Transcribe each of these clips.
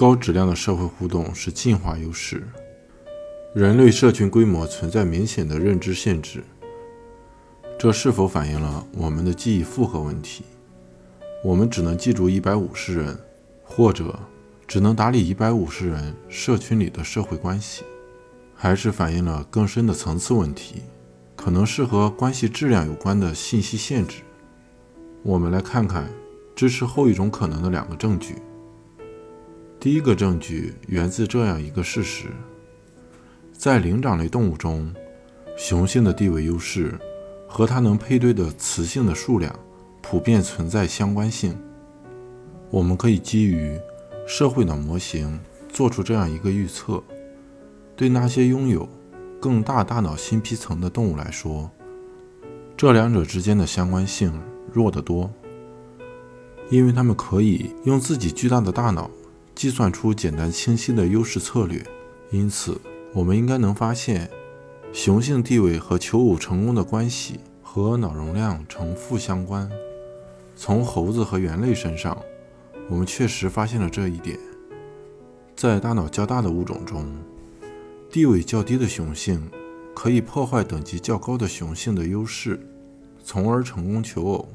高质量的社会互动是进化优势。人类社群规模存在明显的认知限制，这是否反映了我们的记忆负荷问题？我们只能记住一百五十人，或者只能打理一百五十人社群里的社会关系，还是反映了更深的层次问题？可能是和关系质量有关的信息限制。我们来看看支持后一种可能的两个证据。第一个证据源自这样一个事实：在灵长类动物中，雄性的地位优势和它能配对的雌性的数量普遍存在相关性。我们可以基于社会脑模型做出这样一个预测：对那些拥有更大大脑新皮层的动物来说，这两者之间的相关性弱得多，因为它们可以用自己巨大的大脑。计算出简单清晰的优势策略，因此我们应该能发现，雄性地位和求偶成功的关系和脑容量呈负相关。从猴子和猿类身上，我们确实发现了这一点。在大脑较大的物种中，地位较低的雄性可以破坏等级较高的雄性的优势，从而成功求偶。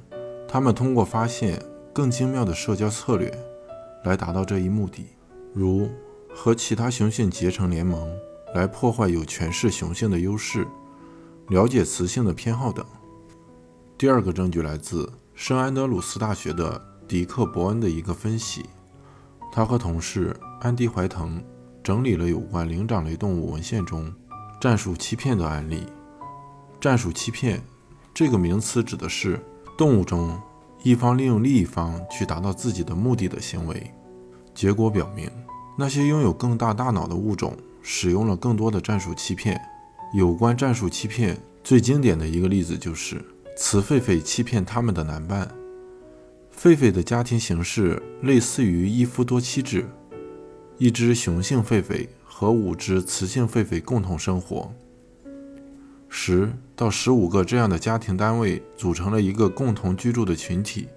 他们通过发现更精妙的社交策略。来达到这一目的，如和其他雄性结成联盟，来破坏有权势雄性的优势，了解雌性的偏好等。第二个证据来自圣安德鲁斯大学的迪克·伯恩的一个分析，他和同事安迪·怀腾整理了有关灵长类动物文献中战术欺骗的案例。战术欺骗这个名词指的是动物中。一方利用另一方去达到自己的目的的行为，结果表明，那些拥有更大大脑的物种使用了更多的战术欺骗。有关战术欺骗最经典的一个例子就是雌狒狒欺骗他们的男伴。狒狒的家庭形式类似于一夫多妻制，一只雄性狒狒和五只雌性狒狒共同生活。十到十五个这样的家庭单位组成了一个共同居住的群体。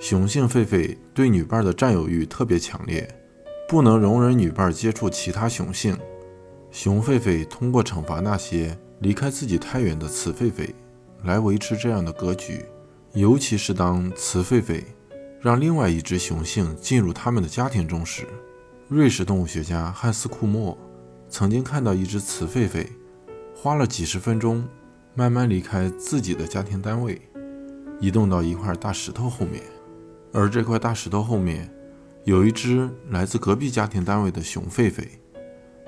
雄性狒狒对女伴的占有欲特别强烈，不能容忍女伴接触其他雄性。雄狒狒通过惩罚那些离开自己太远的雌狒狒来维持这样的格局。尤其是当雌狒狒让另外一只雄性进入他们的家庭中时，瑞士动物学家汉斯·库莫曾经看到一只雌狒狒。花了几十分钟，慢慢离开自己的家庭单位，移动到一块大石头后面。而这块大石头后面，有一只来自隔壁家庭单位的雄狒狒，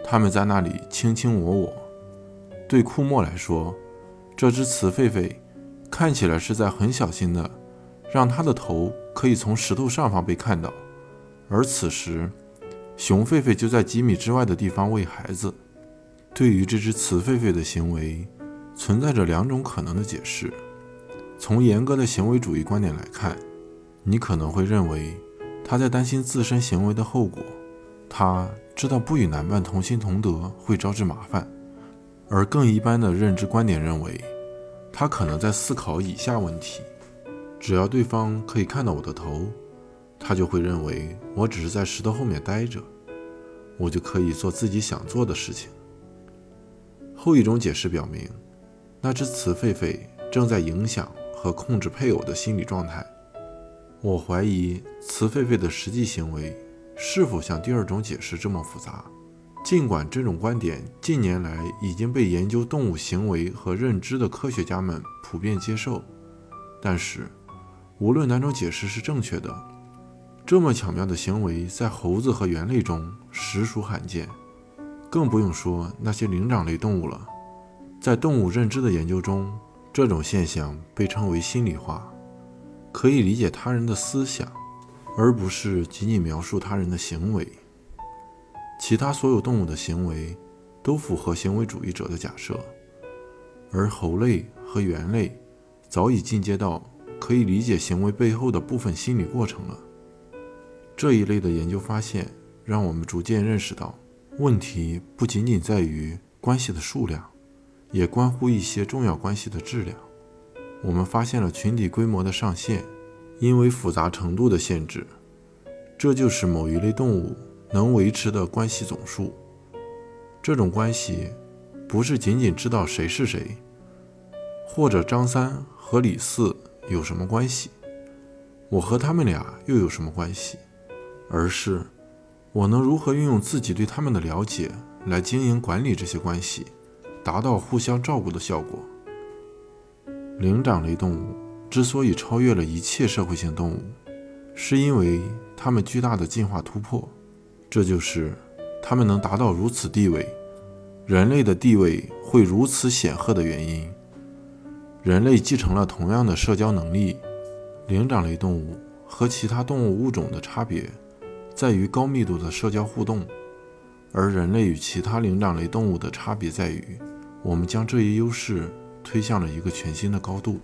他们在那里卿卿我我。对库莫来说，这只雌狒狒看起来是在很小心的，让它的头可以从石头上方被看到，而此时，雄狒狒就在几米之外的地方喂孩子。对于这只雌狒狒的行为，存在着两种可能的解释。从严格的行为主义观点来看，你可能会认为它在担心自身行为的后果，它知道不与男伴同心同德会招致麻烦。而更一般的认知观点认为，它可能在思考以下问题：只要对方可以看到我的头，他就会认为我只是在石头后面待着，我就可以做自己想做的事情。后一种解释表明，那只雌狒狒正在影响和控制配偶的心理状态。我怀疑雌狒狒的实际行为是否像第二种解释这么复杂。尽管这种观点近年来已经被研究动物行为和认知的科学家们普遍接受，但是无论哪种解释是正确的，这么巧妙的行为在猴子和猿类中实属罕见。更不用说那些灵长类动物了。在动物认知的研究中，这种现象被称为心理化，可以理解他人的思想，而不是仅仅描述他人的行为。其他所有动物的行为都符合行为主义者的假设，而猴类和猿类早已进阶到可以理解行为背后的部分心理过程了。这一类的研究发现，让我们逐渐认识到。问题不仅仅在于关系的数量，也关乎一些重要关系的质量。我们发现了群体规模的上限，因为复杂程度的限制。这就是某一类动物能维持的关系总数。这种关系不是仅仅知道谁是谁，或者张三和李四有什么关系，我和他们俩又有什么关系，而是我能如何运用自己对他们的了解来经营管理这些关系，达到互相照顾的效果。灵长类动物之所以超越了一切社会性动物，是因为它们巨大的进化突破，这就是它们能达到如此地位，人类的地位会如此显赫的原因。人类继承了同样的社交能力，灵长类动物和其他动物物种的差别在于高密度的社交互动，而人类与其他灵长类动物的差别在于，我们将这一优势。推向了一个全新的高度。